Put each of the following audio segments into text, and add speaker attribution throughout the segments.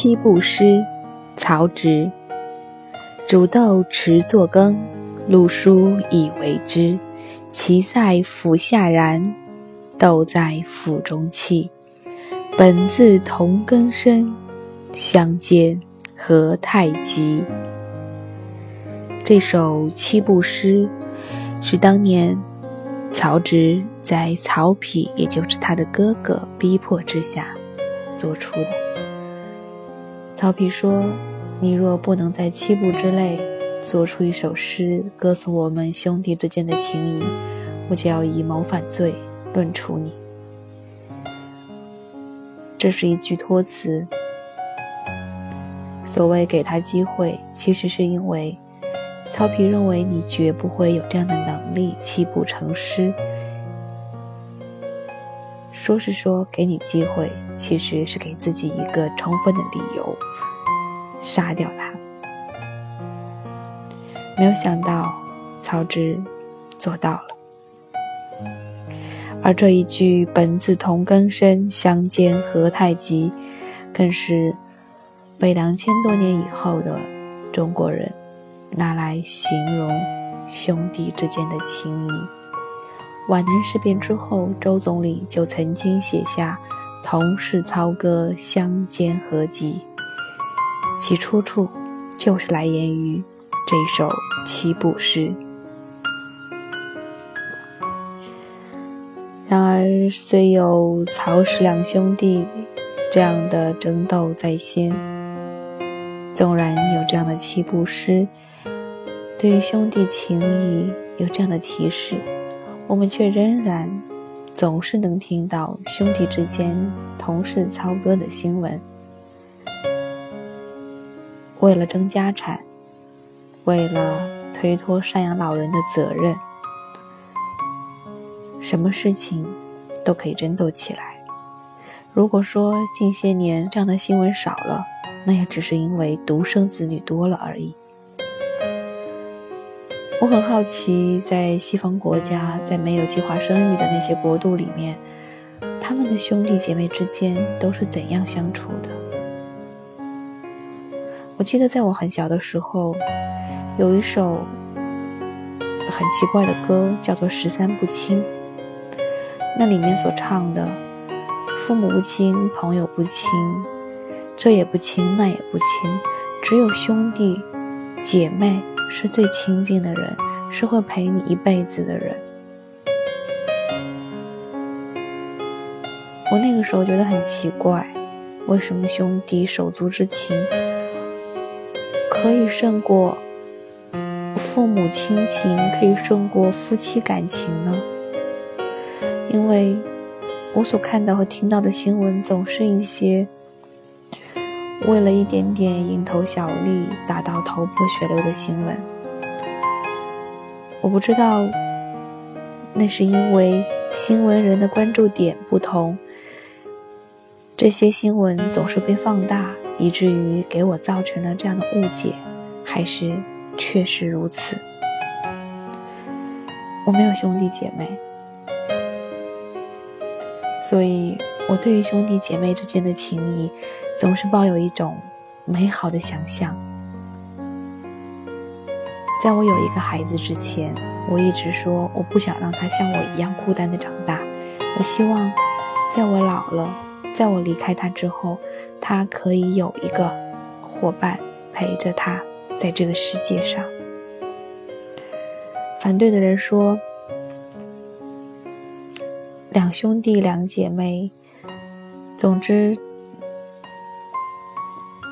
Speaker 1: 七步诗，曹植。煮豆持作羹，漉菽以为汁。萁在釜下燃，豆在釜中泣。本自同根生，相煎何太急。这首七步诗是当年曹植在曹丕，也就是他的哥哥逼迫之下做出的。曹丕说：“你若不能在七步之内做出一首诗，歌颂我们兄弟之间的情谊，我就要以谋反罪论处你。”这是一句托词。所谓给他机会，其实是因为。曹丕认为你绝不会有这样的能力，七步成诗。说是说给你机会，其实是给自己一个充分的理由，杀掉他。没有想到，曹植做到了。而这一句“本自同根生，相煎何太急”，更是被两千多年以后的中国人。拿来形容兄弟之间的情谊。皖南事变之后，周总理就曾经写下“同是操戈，相煎何急”，其出处就是来源于这首七步诗。然而，虽有曹氏两兄弟这样的争斗在先，纵然有这样的七步诗。对于兄弟情谊有这样的提示，我们却仍然总是能听到兄弟之间同室操戈的新闻。为了争家产，为了推脱赡养老人的责任，什么事情都可以争斗起来。如果说近些年这样的新闻少了，那也只是因为独生子女多了而已。我很好奇，在西方国家，在没有计划生育的那些国度里面，他们的兄弟姐妹之间都是怎样相处的？我记得在我很小的时候，有一首很奇怪的歌，叫做《十三不亲》。那里面所唱的“父母不亲，朋友不亲，这也不亲，那也不亲，只有兄弟姐妹”。是最亲近的人，是会陪你一辈子的人。我那个时候觉得很奇怪，为什么兄弟手足之情可以胜过父母亲情，可以胜过夫妻感情呢？因为我所看到和听到的新闻，总是一些。为了一点点蝇头小利，打到头破血流的新闻，我不知道，那是因为新闻人的关注点不同，这些新闻总是被放大，以至于给我造成了这样的误解，还是确实如此？我没有兄弟姐妹，所以。我对于兄弟姐妹之间的情谊，总是抱有一种美好的想象。在我有一个孩子之前，我一直说我不想让他像我一样孤单的长大。我希望，在我老了，在我离开他之后，他可以有一个伙伴陪着他在这个世界上。反对的人说，两兄弟两姐妹。总之，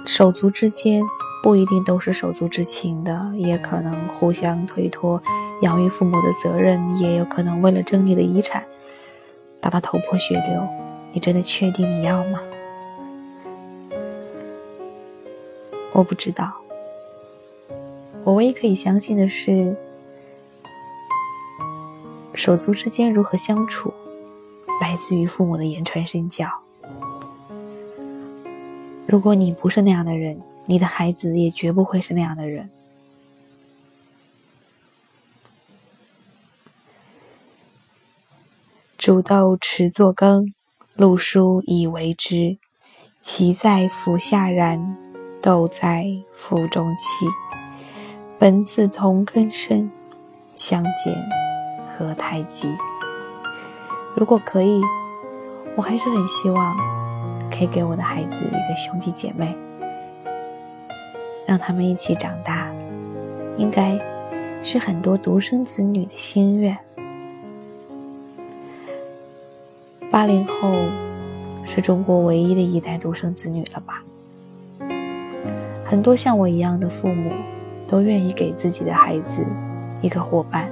Speaker 1: 手足之间不一定都是手足之情的，也可能互相推脱养育父母的责任，也有可能为了争你的遗产打到头破血流。你真的确定你要吗？我不知道。我唯一可以相信的是，手足之间如何相处，来自于父母的言传身教。如果你不是那样的人，你的孩子也绝不会是那样的人。煮豆持作羹，漉菽以为汁。其在釜下燃，豆在釜中泣。本自同根生，相煎何太急。如果可以，我还是很希望可以给我的孩子一个兄弟姐妹，让他们一起长大，应该是很多独生子女的心愿。八零后是中国唯一的一代独生子女了吧？很多像我一样的父母都愿意给自己的孩子一个伙伴，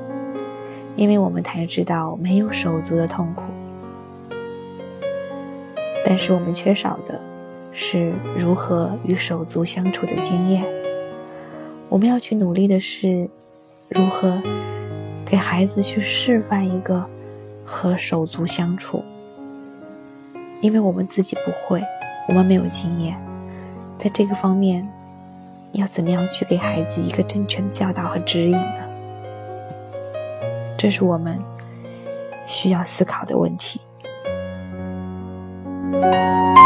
Speaker 1: 因为我们才知道没有手足的痛苦。但是我们缺少的是如何与手足相处的经验。我们要去努力的是如何给孩子去示范一个和手足相处。因为我们自己不会，我们没有经验，在这个方面，要怎么样去给孩子一个正确的教导和指引呢？这是我们需要思考的问题。you